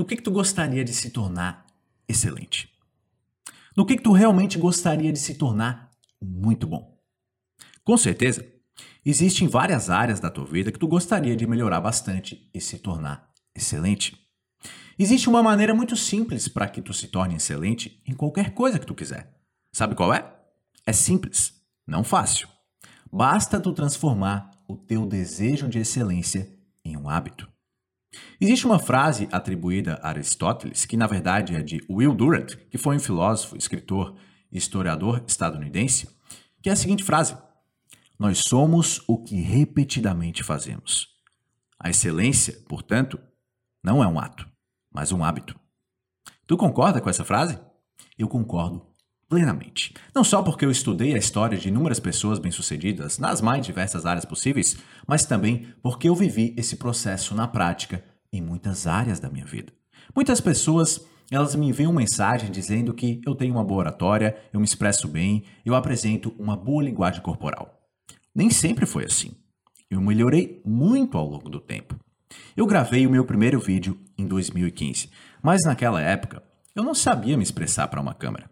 no que, que tu gostaria de se tornar excelente? No que, que tu realmente gostaria de se tornar muito bom? Com certeza, existem várias áreas da tua vida que tu gostaria de melhorar bastante e se tornar excelente. Existe uma maneira muito simples para que tu se torne excelente em qualquer coisa que tu quiser. Sabe qual é? É simples, não fácil. Basta tu transformar o teu desejo de excelência em um hábito. Existe uma frase atribuída a Aristóteles, que na verdade é de Will Durant, que foi um filósofo, escritor e historiador estadunidense, que é a seguinte frase: Nós somos o que repetidamente fazemos. A excelência, portanto, não é um ato, mas um hábito. Tu concorda com essa frase? Eu concordo plenamente. Não só porque eu estudei a história de inúmeras pessoas bem-sucedidas nas mais diversas áreas possíveis, mas também porque eu vivi esse processo na prática em muitas áreas da minha vida. Muitas pessoas, elas me enviam mensagem dizendo que eu tenho uma boa oratória, eu me expresso bem, eu apresento uma boa linguagem corporal. Nem sempre foi assim. Eu melhorei muito ao longo do tempo. Eu gravei o meu primeiro vídeo em 2015, mas naquela época eu não sabia me expressar para uma câmera.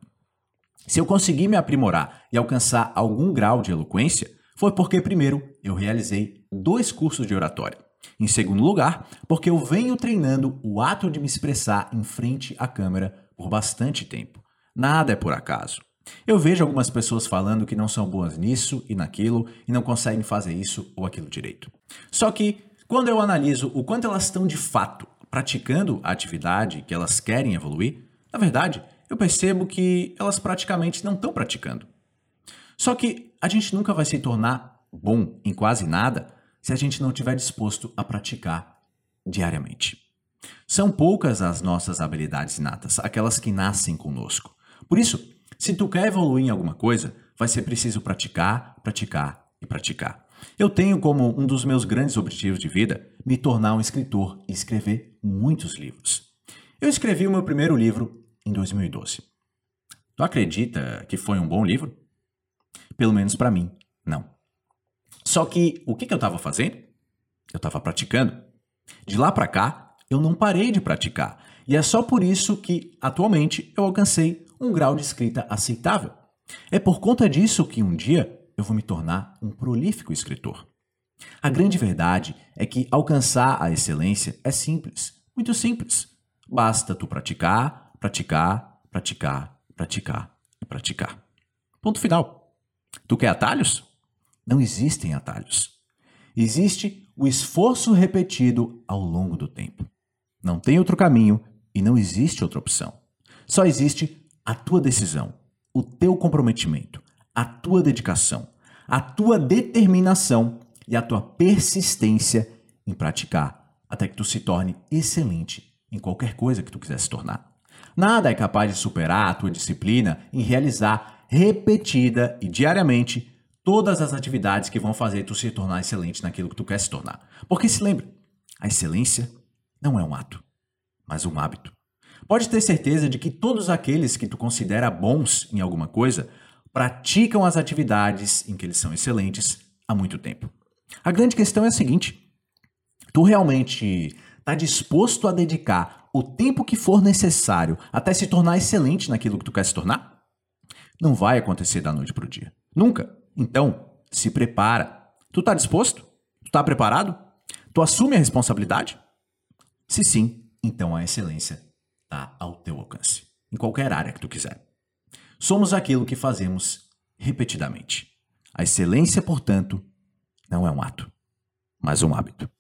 Se eu consegui me aprimorar e alcançar algum grau de eloquência, foi porque, primeiro, eu realizei dois cursos de oratória. Em segundo lugar, porque eu venho treinando o ato de me expressar em frente à câmera por bastante tempo. Nada é por acaso. Eu vejo algumas pessoas falando que não são boas nisso e naquilo e não conseguem fazer isso ou aquilo direito. Só que, quando eu analiso o quanto elas estão de fato praticando a atividade que elas querem evoluir, na verdade, eu percebo que elas praticamente não estão praticando. Só que a gente nunca vai se tornar bom em quase nada se a gente não estiver disposto a praticar diariamente. São poucas as nossas habilidades inatas, aquelas que nascem conosco. Por isso, se tu quer evoluir em alguma coisa, vai ser preciso praticar, praticar e praticar. Eu tenho como um dos meus grandes objetivos de vida me tornar um escritor e escrever muitos livros. Eu escrevi o meu primeiro livro em 2012. Tu acredita que foi um bom livro? Pelo menos para mim, não. Só que o que, que eu estava fazendo? Eu estava praticando. De lá para cá, eu não parei de praticar. E é só por isso que, atualmente, eu alcancei um grau de escrita aceitável. É por conta disso que um dia eu vou me tornar um prolífico escritor. A grande verdade é que alcançar a excelência é simples, muito simples. Basta tu praticar, praticar, praticar, praticar e praticar. Ponto final. Tu quer atalhos? Não existem atalhos. Existe o esforço repetido ao longo do tempo. Não tem outro caminho e não existe outra opção. Só existe a tua decisão, o teu comprometimento, a tua dedicação, a tua determinação e a tua persistência em praticar até que tu se torne excelente em qualquer coisa que tu quiser se tornar. Nada é capaz de superar a tua disciplina em realizar repetida e diariamente todas as atividades que vão fazer tu se tornar excelente naquilo que tu quer se tornar. Porque se lembre, a excelência não é um ato, mas um hábito. Pode ter certeza de que todos aqueles que tu considera bons em alguma coisa praticam as atividades em que eles são excelentes há muito tempo. A grande questão é a seguinte: tu realmente está disposto a dedicar o tempo que for necessário até se tornar excelente naquilo que tu quer se tornar? Não vai acontecer da noite para o dia. Nunca. Então, se prepara. Tu está disposto? Tu está preparado? Tu assume a responsabilidade? Se sim, então a excelência está ao teu alcance, em qualquer área que tu quiser. Somos aquilo que fazemos repetidamente. A excelência, portanto, não é um ato, mas um hábito.